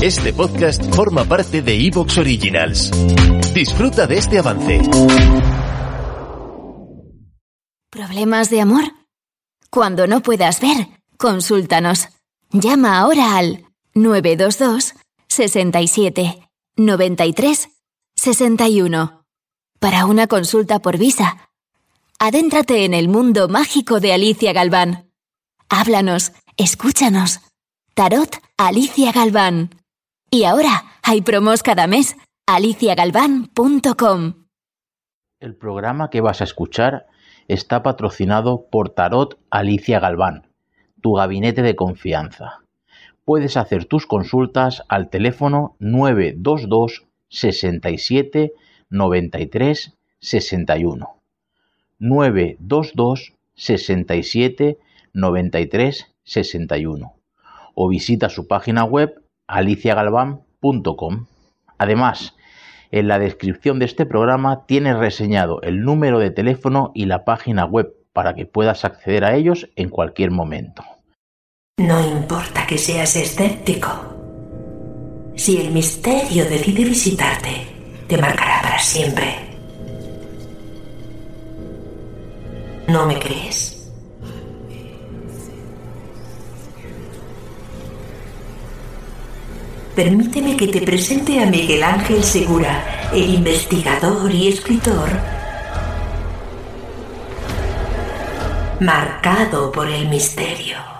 Este podcast forma parte de Evox Originals. Disfruta de este avance. ¿Problemas de amor? Cuando no puedas ver, consúltanos. Llama ahora al 922 67 93 61 para una consulta por visa. Adéntrate en el mundo mágico de Alicia Galván. Háblanos, escúchanos. Tarot Alicia Galván. Y ahora hay promos cada mes. aliciagalván.com. El programa que vas a escuchar está patrocinado por Tarot Alicia Galván, tu gabinete de confianza. Puedes hacer tus consultas al teléfono 922 67 93 61. 922 67 93 61 o visita su página web aliciagalván.com. Además, en la descripción de este programa tienes reseñado el número de teléfono y la página web para que puedas acceder a ellos en cualquier momento. No importa que seas escéptico. Si el misterio decide visitarte, te marcará para siempre. ¿No me crees? Permíteme que te presente a Miguel Ángel Segura, el investigador y escritor marcado por el misterio.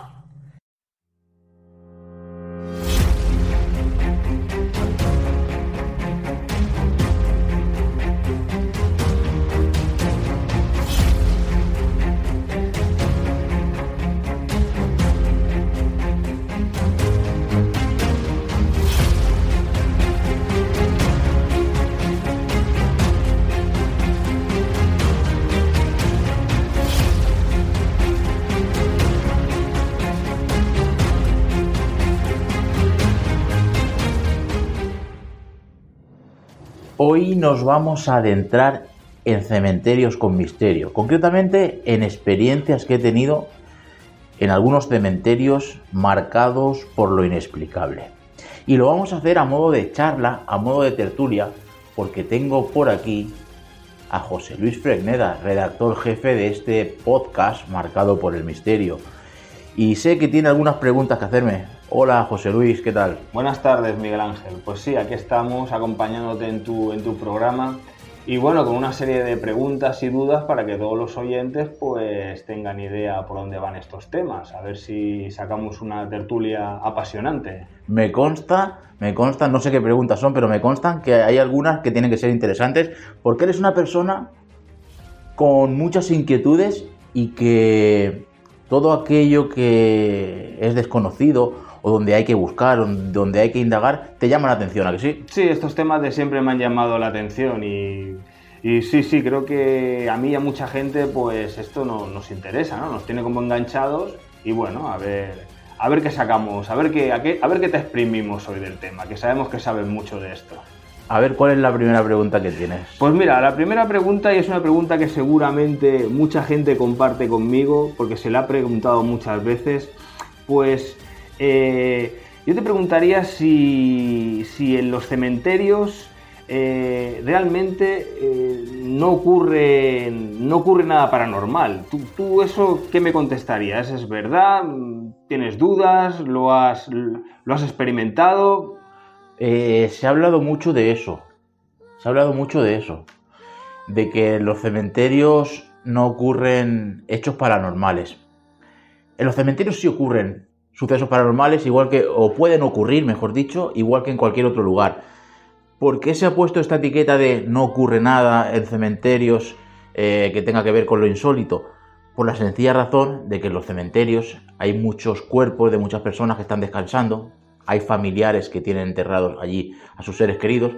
Hoy nos vamos a adentrar en cementerios con misterio, concretamente en experiencias que he tenido en algunos cementerios marcados por lo inexplicable. Y lo vamos a hacer a modo de charla, a modo de tertulia, porque tengo por aquí a José Luis Fregneda, redactor jefe de este podcast marcado por el misterio. Y sé que tiene algunas preguntas que hacerme. Hola José Luis, ¿qué tal? Buenas tardes Miguel Ángel. Pues sí, aquí estamos acompañándote en tu, en tu programa y bueno, con una serie de preguntas y dudas para que todos los oyentes pues tengan idea por dónde van estos temas, a ver si sacamos una tertulia apasionante. Me consta, me consta, no sé qué preguntas son, pero me constan que hay algunas que tienen que ser interesantes porque eres una persona con muchas inquietudes y que todo aquello que es desconocido o donde hay que buscar, donde hay que indagar, te llama la atención, ¿a que sí? Sí, estos temas de siempre me han llamado la atención y, y sí, sí, creo que a mí y a mucha gente pues esto no, nos interesa, ¿no? Nos tiene como enganchados y bueno, a ver, a ver qué sacamos, a ver qué, a, qué, a ver qué te exprimimos hoy del tema, que sabemos que sabes mucho de esto. A ver, ¿cuál es la primera pregunta que tienes? Pues mira, la primera pregunta, y es una pregunta que seguramente mucha gente comparte conmigo, porque se la ha preguntado muchas veces, pues eh, yo te preguntaría si, en los cementerios eh, realmente eh, no, ocurre, no ocurre nada paranormal. ¿Tú, eso qué me contestarías? ¿Es verdad? ¿Tienes dudas? ¿Lo has, lo has experimentado? se ha hablado mucho de eso. Se ha hablado mucho de eso. De que en los cementerios no ocurren hechos paranormales. En los cementerios sí ocurren sucesos paranormales, igual que, o pueden ocurrir, mejor dicho, igual que en cualquier otro lugar. ¿Por qué se ha puesto esta etiqueta de no ocurre nada en cementerios eh, que tenga que ver con lo insólito? Por la sencilla razón de que en los cementerios hay muchos cuerpos de muchas personas que están descansando, hay familiares que tienen enterrados allí a sus seres queridos,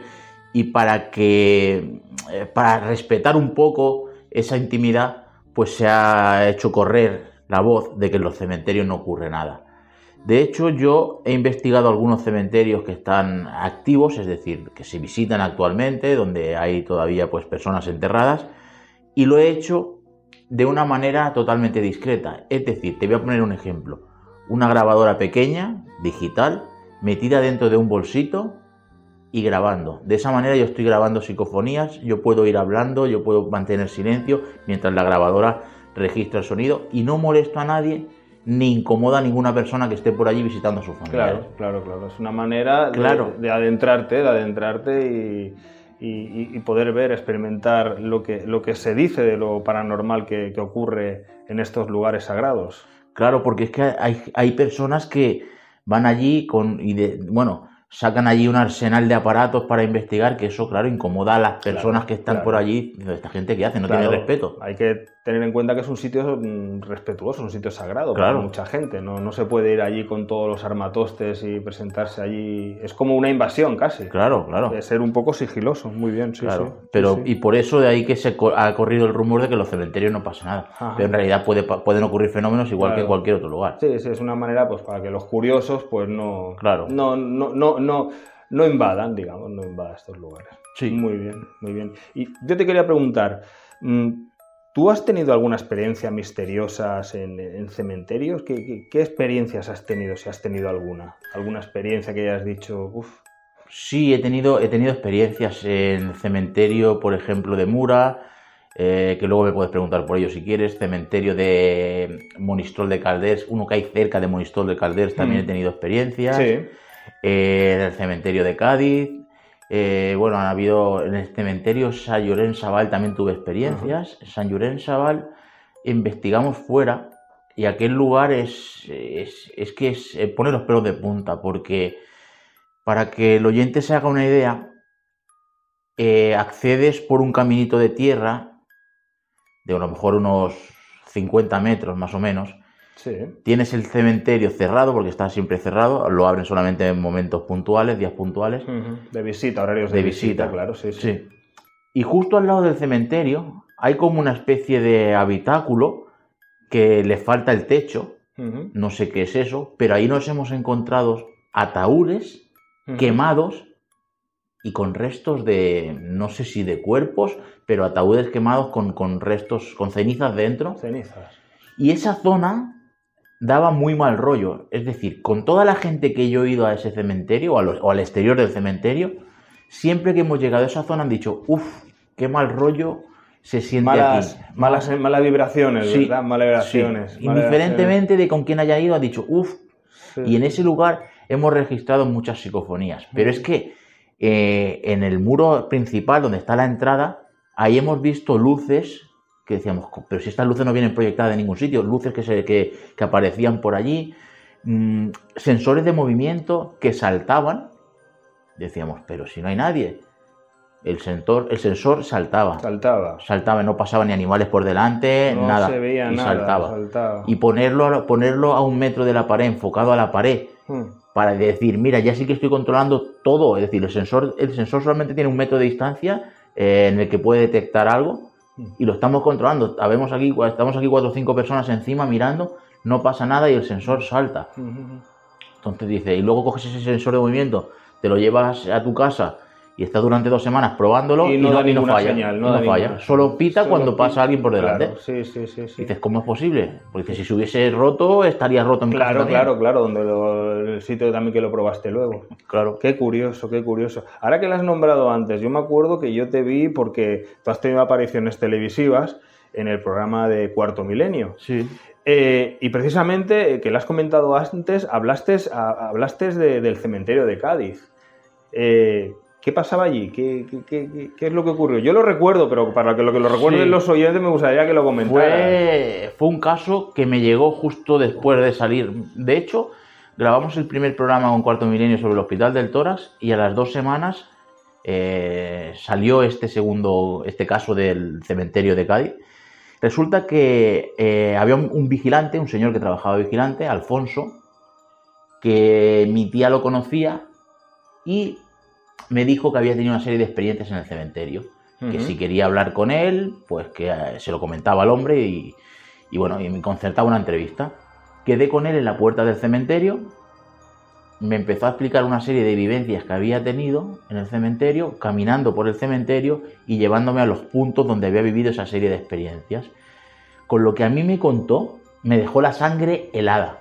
y para que, eh, para respetar un poco esa intimidad, pues se ha hecho correr la voz de que en los cementerios no ocurre nada. De hecho, yo he investigado algunos cementerios que están activos, es decir, que se visitan actualmente, donde hay todavía pues, personas enterradas, y lo he hecho de una manera totalmente discreta. Es decir, te voy a poner un ejemplo. Una grabadora pequeña, digital, metida dentro de un bolsito y grabando. De esa manera yo estoy grabando psicofonías, yo puedo ir hablando, yo puedo mantener silencio mientras la grabadora registra el sonido y no molesto a nadie ni incomoda a ninguna persona que esté por allí visitando a su familia. Claro, claro, claro. Es una manera de, Claro. de adentrarte, de adentrarte y, y- y poder ver, experimentar lo que, lo que se dice de lo paranormal que, que ocurre en estos lugares sagrados. Claro, porque es que hay, hay personas que van allí con y de, bueno, sacan allí un arsenal de aparatos para investigar, que eso, claro, incomoda a las personas Claro, que están claro. por allí. Esta gente que hace, no Claro, tiene respeto. Hay que tener en cuenta que es un sitio mm, respetuoso, un sitio sagrado para mucha gente. No, no se puede ir allí con todos los armatostes y presentarse allí. Es como una invasión casi. Claro, claro. De ser un poco sigiloso, muy bien, sí, Claro, sí. pero Sí, y por eso de ahí que se ha corrido el rumor de que en los cementerios no pasa nada. Ajá. Pero en realidad puede, pueden ocurrir fenómenos igual que en cualquier otro lugar. Sí, sí, es una manera pues para que los curiosos pues no, Claro. no, no, no, no, no invadan, digamos, no invadan estos lugares. Sí. Muy bien, muy bien. Y yo te quería preguntar, mm, ¿tú has tenido alguna experiencia misteriosas en, en cementerios? ¿Qué, qué, qué experiencias has tenido, si has tenido alguna? ¿Alguna experiencia que hayas dicho, uff, Sí, he tenido, he tenido experiencias en cementerio, por ejemplo, de Mura, eh, que luego me puedes preguntar por ello si quieres, cementerio de Monistrol de Calders, uno que hay cerca de Monistrol de Calders, también Mm. he tenido experiencias. Sí. Eh, en el cementerio de Cádiz, eh, bueno, han habido en el cementerio San Llorén Sabal también tuve experiencias. San Llorén Sabal investigamos fuera y aquel lugar es, es, es que es- eh, pone los pelos de punta porque para que el oyente se haga una idea, eh, accedes por un caminito de tierra de a lo mejor unos 50 metros más o menos. Sí. Tienes el cementerio cerrado porque está siempre cerrado, lo abren solamente en momentos puntuales, días puntuales. De visita, horarios de, De visita, visita. claro, sí, sí. Sí. Y justo al lado del cementerio hay como una especie de habitáculo que le falta el techo, no sé qué es eso, pero ahí nos hemos encontrado ataúdes quemados y con restos de, no sé si de cuerpos, pero ataúdes quemados con, con restos, con cenizas dentro. Cenizas. Y esa zona daba muy mal rollo. Es decir, con toda la gente que yo he ido a ese cementerio o, a los- o al exterior del cementerio, siempre que hemos llegado a esa zona han dicho, uff, qué mal rollo se siente Malas, aquí. malas, malas vibraciones, Sí, ¿verdad? Malas Sí. vibraciones. malas Indiferentemente de con quién haya ido, ha dicho, uff, y en ese lugar hemos registrado muchas psicofonías. Pero es que eh, en el muro principal, donde está la entrada, ahí hemos visto luces que decíamos, "Co- pero si estas luces no vienen proyectadas de ningún sitio, luces que, se, que, que aparecían por allí, mm, sensores de movimiento que saltaban. Decíamos, pero si no hay nadie. El sensor, el sensor saltaba. Saltaba. Saltaba, no pasaban ni animales por delante, No nada. se veía y nada. saltaba. saltaba. Y ponerlo, ponerlo a un metro de la pared, enfocado a la pared, Hmm. para decir, mira, ya sí que estoy controlando todo. Es decir, el sensor, el sensor solamente tiene un metro de distancia eh, en el que puede detectar algo y lo estamos controlando. Habemos aquí, estamos aquí cuatro o cinco personas encima mirando, no pasa nada y el sensor salta. Hmm. Entonces dice, y luego coges ese sensor de movimiento, te lo llevas a tu casa y estás durante dos semanas probándolo Y y no no, da y no falla. señal, y no no da falla. ninguna Solo pita Solo cuando pita, pasa alguien por delante. Claro, sí, sí, sí. sí. Dices, ¿cómo es posible? Porque si se hubiese roto, estaría roto en mi casa Claro, claro, claro, donde lo- el sitio también que lo probaste luego. Claro. Qué curioso, qué curioso. Ahora que lo has nombrado antes, yo me acuerdo que yo te vi porque tú has tenido apariciones televisivas en el programa de Cuarto Milenio. Sí. Eh, y precisamente, eh, que lo has comentado antes, hablaste, hablaste de- del cementerio de Cádiz. Eh, ¿Qué pasaba allí? ¿Qué, qué- qué- qué- qué es lo que ocurrió? Yo lo recuerdo, pero para que lo que lo recuerden Sí. los oyentes me gustaría que lo comentaras. Fue, fue un caso que me llegó justo después de salir. De hecho, grabamos el primer programa con Cuarto Milenio sobre el Hospital del Tórax y a las dos semanas eh, salió este segundo, este caso del cementerio de Cádiz. Resulta que eh, había un, un vigilante, un señor que trabajaba vigilante, Alfonso, que mi tía lo conocía y me dijo que había tenido una serie de experiencias en el cementerio que si quería hablar con él, pues que eh, se lo comentaba al hombre y, y bueno, y me concertaba una entrevista. Quedé con él en la puerta del cementerio, me empezó a explicar una serie de vivencias que había tenido en el cementerio, caminando por el cementerio y llevándome a los puntos donde había vivido esa serie de experiencias. Con lo que a mí me contó, me dejó la sangre helada.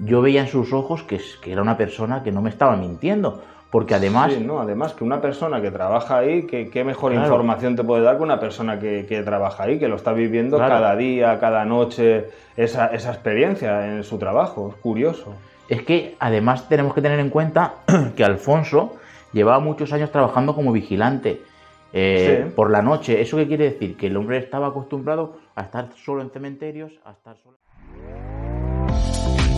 yo veía en sus ojos que, que era una persona que no me estaba mintiendo. Porque además... Sí, no, además que una persona que trabaja ahí, que, qué mejor información te puede dar que una persona que, que trabaja ahí, que lo está viviendo cada día, cada noche, esa, esa experiencia en su trabajo. Es curioso. Es que además tenemos que tener en cuenta que Alfonso llevaba muchos años trabajando como vigilante eh, por la noche. ¿Eso qué quiere decir? Que el hombre estaba acostumbrado a estar solo en cementerios, a estar solo...